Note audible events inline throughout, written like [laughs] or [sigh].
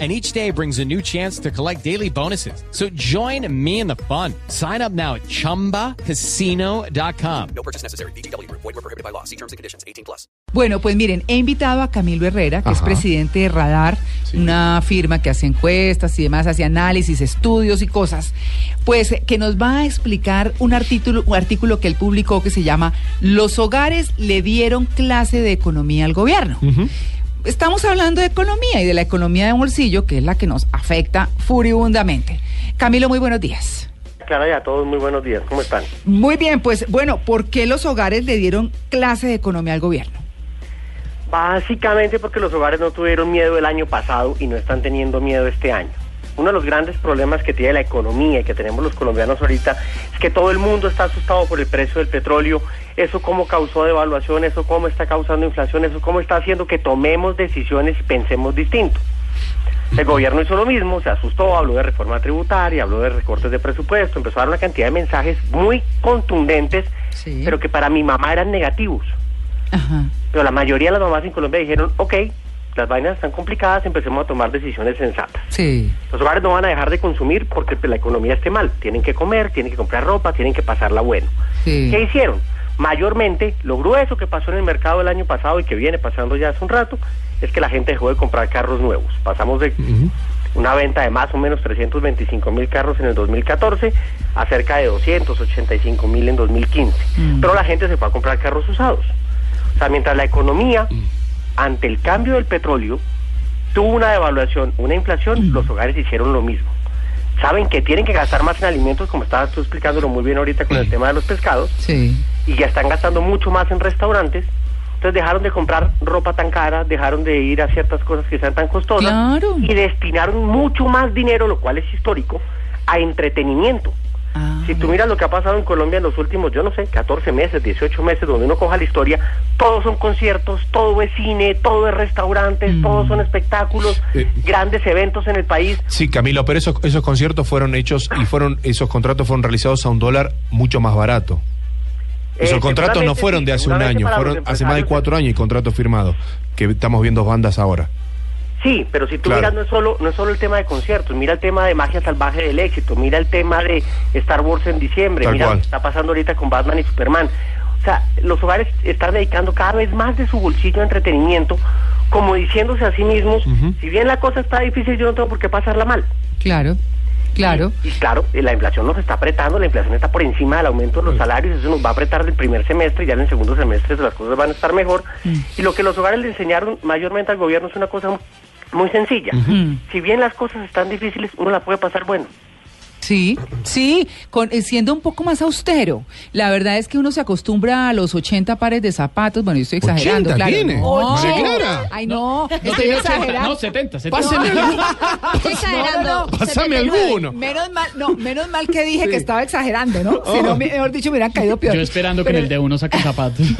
and each day brings a new chance to collect daily bonuses. So join me in the fun. Sign up now at ChumbaCasino.com. No purchase necessary. BGW. Void were prohibited by law. See terms and conditions. 18 plus. Bueno, pues miren, he invitado a Camilo Herrera, que es Ajá. presidente de Radar, Sí. una firma que hace encuestas y demás, hace análisis, estudios y cosas, pues eh, que nos va a explicar un artículo, un artículo que él publicó que se llama Los hogares le dieron clase de economía al gobierno. Estamos hablando de economía y de la economía de bolsillo, que es la que nos afecta furibundamente. Camilo, muy buenos días. Clara y a todos muy buenos días, ¿cómo están? Muy bien, pues bueno, ¿por qué los hogares le dieron clase de economía al gobierno? Básicamente porque los hogares no tuvieron miedo el año pasado y no están teniendo miedo este año. Uno de los grandes problemas que tiene la economía y que tenemos los colombianos ahorita es que todo el mundo está asustado por el precio del petróleo, eso cómo causó devaluación, eso cómo está causando inflación, eso cómo está haciendo que tomemos decisiones y pensemos distinto. El gobierno hizo lo mismo, se asustó, habló de reforma tributaria, habló de recortes de presupuesto, empezó a dar una cantidad de mensajes muy contundentes, Sí. pero que para mi mamá eran negativos. Ajá. Pero la mayoría de las mamás en Colombia dijeron, ok, las vainas están complicadas, empecemos a tomar decisiones sensatas. Sí. Los hogares no van a dejar de consumir porque pues, la economía esté mal. Tienen que comer, tienen que comprar ropa, tienen que pasarla bueno. Sí. ¿Qué hicieron? Mayormente, lo grueso que pasó en el mercado el año pasado y que viene pasando ya hace un rato, es que la gente dejó de comprar carros nuevos. Pasamos de una venta de más o menos 325 mil carros en el 2014 a cerca de 285 mil en 2015. Mm. Pero la gente se fue a comprar carros usados. O sea, mientras la economía, ante el cambio del petróleo, tuvo una devaluación, una inflación, los hogares hicieron lo mismo. Saben que tienen que gastar más en alimentos, como estabas tú explicándolo muy bien ahorita con el tema de los pescados, Sí. y ya están gastando mucho más en restaurantes. Entonces dejaron de comprar ropa tan cara, dejaron de ir a ciertas cosas que sean tan costosas Claro. y destinaron mucho más dinero, lo cual es histórico, a entretenimiento. Ah, Si tú miras lo que ha pasado en Colombia en los últimos, yo no sé, 14 meses, 18 meses, donde uno coja la historia, todos son conciertos, todo es cine, todo es restaurantes, Mm. todos son espectáculos, Eh. grandes eventos en el país. Sí, Camilo, pero esos, esos conciertos fueron hechos y fueron esos contratos fueron realizados a un dólar mucho más barato. Esos Eh, contratos no fueron de hace un año, fueron hace más de cuatro años y contratos firmados, que estamos viendo bandas ahora. Sí, pero si tú Claro. miras no es solo no es solo el tema de conciertos, mira el tema de magia salvaje del éxito, mira el tema de Star Wars en diciembre, Tal mira cual. lo que está pasando ahorita con Batman y Superman. O sea, los hogares están dedicando cada vez más de su bolsillo a entretenimiento, como diciéndose a sí mismos, si bien la cosa está difícil, yo no tengo por qué pasarla mal. claro, claro. Y, y claro, eh, la inflación nos está apretando, la inflación está por encima del aumento de los salarios, eso nos va a apretar del primer semestre y ya en el segundo semestre las cosas van a estar mejor. Y lo que los hogares le enseñaron mayormente al gobierno es una cosa muy sencilla. Si bien las cosas están difíciles, uno la puede pasar bueno. Sí, sí, con, eh, siendo un poco más austero. La verdad es que uno se acostumbra a los 80 pares de zapatos. Bueno, yo estoy exagerando, 80 claro. tiene. No. María Clara. Ay, no, estoy dije 80, exagerando. no, 70, 70. [laughs] Pásame, Estoy exagerando. pásame 79. alguno. Menos mal, no, menos mal que dije que estaba exagerando, ¿no? Si no, me- mejor dicho, me hubieran caído peor. Yo esperando que en el de uno saque zapatos. [laughs]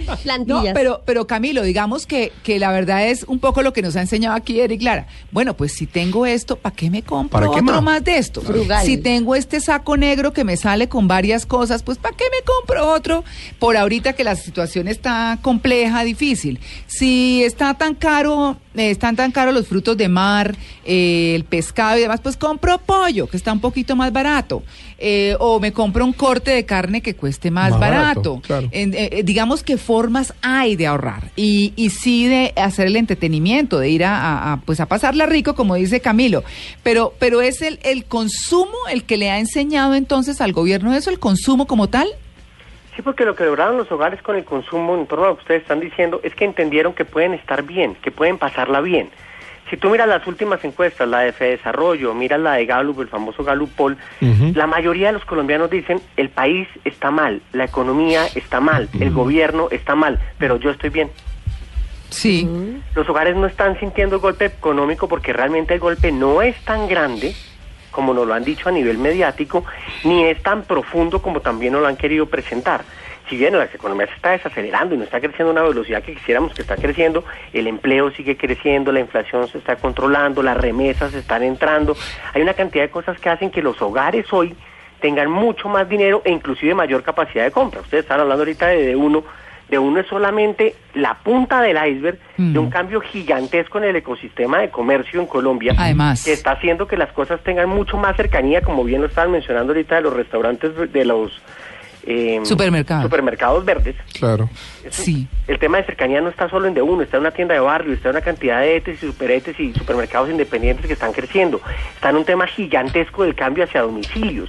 No, Plantillas. pero, pero Camilo, digamos que, que la verdad es un poco lo que nos ha enseñado aquí Eric Lara. Bueno, pues si tengo esto, ¿para qué me compro ¿Para qué otro más? Más de esto? Frugal. Si tengo este saco negro que me sale con varias cosas, pues ¿para qué me compro otro? Por ahorita que la situación está compleja, difícil. Si está tan caro, están tan caros los frutos de mar, eh, el pescado y demás, pues compro pollo, que está un poquito más barato. Eh, o me compro un corte de carne que cueste más, Más barato. barato, claro. En- eh, eh, digamos que formas hay de ahorrar y, y sí de hacer el entretenimiento, de ir a, a- a, pues a pasarla rico, como dice Camilo. Pero, pero es el, el consumo el que le ha enseñado entonces al gobierno eso, el consumo como tal. Sí, porque lo que lograron los hogares con el consumo, en torno a lo que ustedes están diciendo, es que entendieron que pueden estar bien, que pueden pasarla bien. Si tú miras las últimas encuestas, la de Desarrollo, miras la de Gallup, el famoso Gallup Poll, la mayoría de los colombianos dicen, el país está mal, la economía está mal, el gobierno está mal, pero yo estoy bien. Sí. Los hogares no están sintiendo el golpe económico porque realmente el golpe no es tan grande como nos lo han dicho a nivel mediático, ni es tan profundo como también nos lo han querido presentar. si bien la economía se está desacelerando y no está creciendo a una velocidad que quisiéramos que está creciendo, el empleo sigue creciendo, la inflación se está controlando, las remesas están entrando, hay una cantidad de cosas que hacen que los hogares hoy tengan mucho más dinero e inclusive mayor capacidad de compra. Ustedes están hablando ahorita de, de uno, de uno es solamente la punta del iceberg de un cambio gigantesco en el ecosistema de comercio en Colombia, Además. que está haciendo que las cosas tengan mucho más cercanía, como bien lo estaban mencionando ahorita de los restaurantes de los eh, Supermercados. supermercados verdes. Claro. Es- Sí. El tema de cercanía no está solo en de uno, está en una tienda de barrio, está en una cantidad de ETES y superetes y supermercados independientes que están creciendo. Está en un tema gigantesco del cambio hacia domicilios.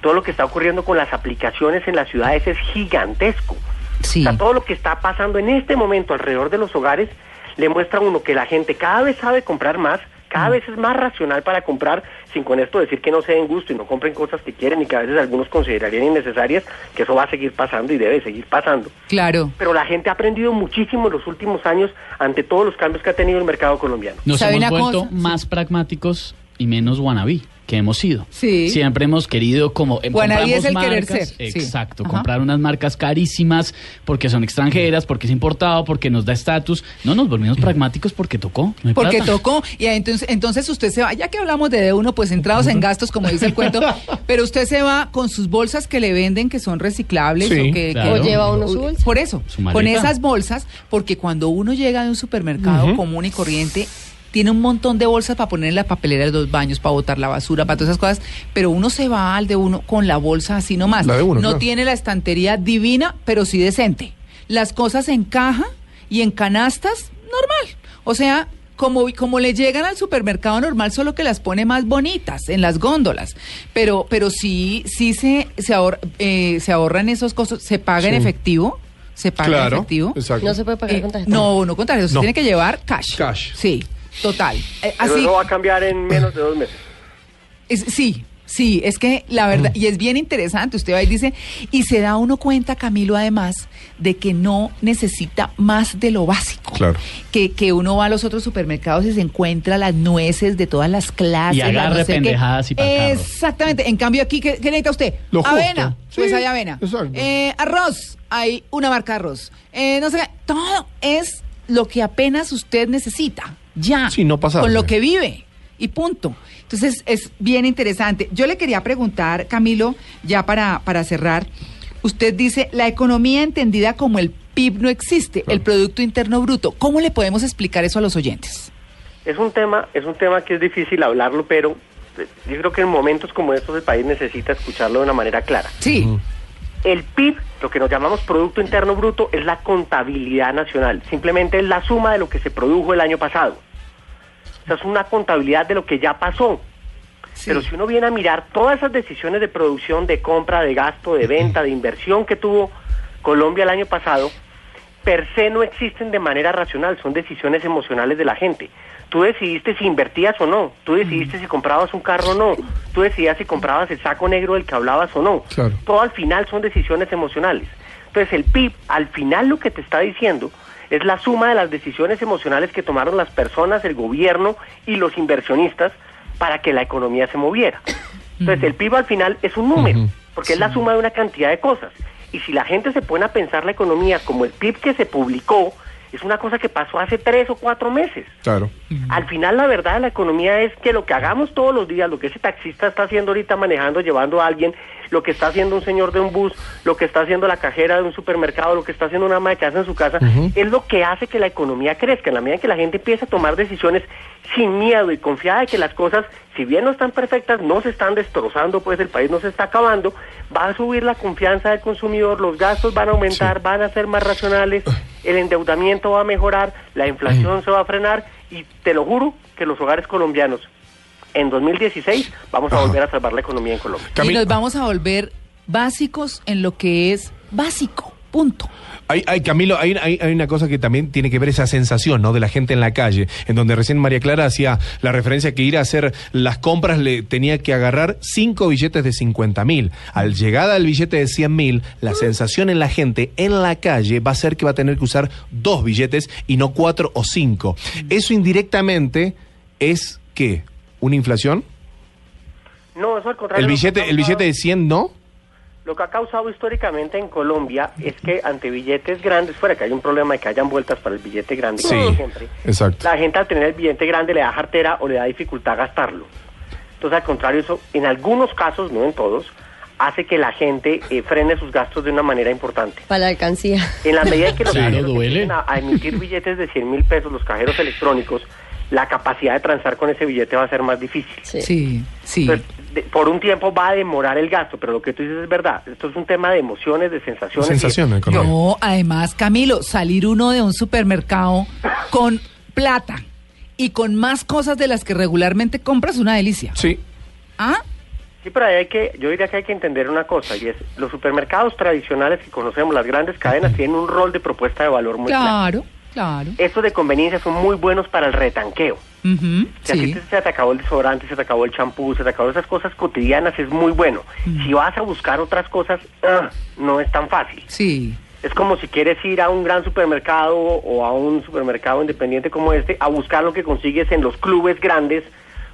Todo lo que está ocurriendo con las aplicaciones en las ciudades es gigantesco. Sí. O sea, todo lo que está pasando en este momento alrededor de los hogares le muestra a uno que la gente cada vez sabe comprar más, cada Mm. vez es más racional para comprar, sin con esto decir que no se den gusto y no compren cosas que quieren y que a veces algunos considerarían innecesarias, que eso va a seguir pasando y debe seguir pasando. Claro. Pero la gente ha aprendido muchísimo en los últimos años ante todos los cambios que ha tenido el mercado colombiano. Nos ¿Sabe hemos vuelto cosa? más pragmáticos y menos wannabe que hemos sido. Sí. Siempre hemos querido como eh, Wannabe compramos es el querer marcas, ser, sí. Exacto, comprar unas marcas carísimas porque son extranjeras, porque es importado, porque nos da estatus. No nos volvimos pragmáticos porque tocó. no hay Porque plata. tocó, y entonces, entonces usted se va, ya que hablamos de de uno, pues entrados en gastos, como dice el cuento, [laughs] pero usted se va con sus bolsas que le venden, que son reciclables, Sí, o que, claro. que- O lleva uno su bolsa. Por eso, Su con esas bolsas, porque cuando uno llega de un supermercado común y corriente, tiene un montón de bolsas para poner en la papelera de los baños, para botar la basura, para todas esas cosas, pero uno se va al de uno con la bolsa así nomás. La de uno, no claro. tiene la estantería divina, pero sí decente. Las cosas en caja y en canastas, normal. O sea, como, como le llegan al supermercado normal, solo que las pone más bonitas en las góndolas. Pero, pero sí, sí se, se, ahor- eh, se ahorran esos costos, se paga en efectivo. Se paga en Claro. efectivo. Exacto. No se puede pagar Eh, con tarjeta. no, no con tarjeta, se No. tiene que llevar cash. Cash. Sí, total. Eh, Pero así, eso va a cambiar en menos de dos meses. es- sí, sí, es que la verdad, y es bien interesante, usted va y dice, y se da uno cuenta, Camilo, además, de que no necesita más de lo básico. Claro. Que, que uno va a los otros supermercados y se encuentra las nueces de todas las clases. Y las agarre no sé qué. pendejadas y carro. Exactamente. En cambio aquí, ¿qué, qué necesita usted? Lo justo. avena. Pues Sí, hay avena. exacto. Eh, arroz. Hay una marca de arroz. Eh, no sé qué. Todo es lo que apenas usted necesita. Ya. Sí, no. Con lo que vive. Y punto. Entonces es bien interesante. Yo le quería preguntar, Camilo, ya para, para cerrar. Usted dice, la economía entendida como el PIB no existe, el Producto Interno Bruto. ¿Cómo le podemos explicar eso a los oyentes? Es un tema, es un tema que es difícil hablarlo, pero eh, yo creo que en momentos como estos el país necesita escucharlo de una manera clara. Sí. El PIB, lo que nos llamamos Producto Interno Bruto, es la contabilidad nacional. Simplemente es la suma de lo que se produjo el año pasado. O sea, es una contabilidad de lo que ya pasó. sí. Pero si uno viene a mirar todas esas decisiones de producción, de compra, de gasto, de venta, de inversión que tuvo Colombia el año pasado, per se no existen de manera racional, son decisiones emocionales de la gente. Tú decidiste si invertías o no, tú decidiste si comprabas un carro o no, tú decidías si comprabas el saco negro del que hablabas o no. Claro. Todo al final son decisiones emocionales. Entonces el PIB al final lo que te está diciendo es la suma de las decisiones emocionales que tomaron las personas, el gobierno y los inversionistas para que la economía se moviera. Entonces el PIB al final es un número, porque es la suma de una cantidad de cosas. Y si la gente se pone a pensar la economía como el PIB que se publicó, es una cosa que pasó hace tres o cuatro meses. Claro. Al final la verdad de la economía es que lo que hagamos todos los días, lo que ese taxista está haciendo ahorita manejando, llevando a alguien, lo que está haciendo un señor de un bus, lo que está haciendo la cajera de un supermercado, lo que está haciendo una ama de casa en su casa, es lo que hace que la economía crezca. En la medida en que la gente empieza a tomar decisiones sin miedo y confiada de que las cosas, si bien no están perfectas, no se están destrozando, pues el país no se está acabando, va a subir la confianza del consumidor, los gastos van a aumentar, van a ser más racionales, el endeudamiento va a mejorar, la inflación se va a frenar y te lo juro que los hogares colombianos en 2016 vamos a volver a salvar la economía en Colombia. y nos vamos a volver básicos en lo que es básico. Punto. Hay, hay, Camilo, hay, hay, hay una cosa que también tiene que ver esa sensación, ¿no? De la gente en la calle, en donde recién María Clara hacía la referencia que ir a hacer las compras le tenía que agarrar cinco billetes de 50 mil. Al llegada del billete de 100 mil, la sensación en la gente en la calle va a ser que va a tener que usar dos billetes y no cuatro o cinco. Eso indirectamente es, ¿qué? ¿Una inflación? No, eso al contrario. ¿El lo que billete, ha el billete de causado- 100 no? Lo que ha causado históricamente en Colombia es que ante billetes grandes, fuera que hay un problema de que hayan vueltas para el billete grande, Sí, como siempre, exacto. la gente al tener el billete grande le da jartera o le da dificultad gastarlo. Entonces, al contrario, eso en algunos casos, no en todos, hace que la gente eh, frene sus gastos de una manera importante. Para la alcancía. En la medida en que los [laughs] Claro, cajeros duele. empiecen a, a emitir billetes de 100 mil pesos, los cajeros electrónicos, la capacidad de transar con ese billete va a ser más difícil. Sí. Sí, sí. Entonces, de- por un tiempo va a demorar el gasto, pero lo que tú dices es verdad. Esto es un tema de emociones, de sensaciones. Sensaciones, correcto. No, además, Camilo, salir uno de un supermercado con plata y con más cosas de las que regularmente compras, una delicia. Sí. ¿Ah? Sí, pero ahí hay que, yo diría que hay que entender una cosa, y es, los supermercados tradicionales que conocemos, las grandes cadenas, tienen un rol de propuesta de valor muy claro. Claro, claro. Estos de conveniencia son muy buenos para el retanqueo. Si ti sí. te- se te acabó el desodorante, se te acabó el champú, se te acabó esas cosas cotidianas, es muy bueno. Si vas a buscar otras cosas, ah, no es tan fácil. Sí. Es como si quieres ir a un gran supermercado o a un supermercado independiente como este a buscar lo que consigues en los clubes grandes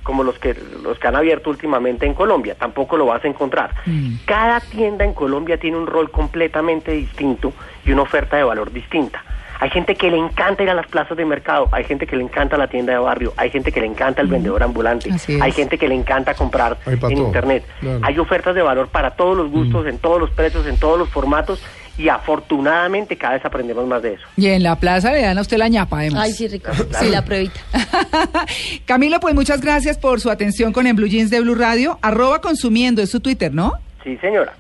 como los que los que han abierto últimamente en Colombia. Tampoco lo vas a encontrar. Mm. Cada tienda en Colombia tiene un rol completamente distinto y una oferta de valor distinta. Hay gente que le encanta ir a las plazas de mercado, hay gente que le encanta la tienda de barrio, hay gente que le encanta el vendedor ambulante, Mm. Hay gente que le encanta comprar en internet. claro. Hay ofertas de valor para todos los gustos, en todos los precios, en todos los formatos y afortunadamente cada vez aprendemos más de eso. Y en la plaza le dan a usted la ñapa, además. Ay, sí, rico. Sí, la [laughs] pruebita. [laughs] Camilo, pues muchas gracias por su atención con En Blue Jeans de Blue Radio. Arroba consumiendo, es su Twitter, ¿no? Sí, señora.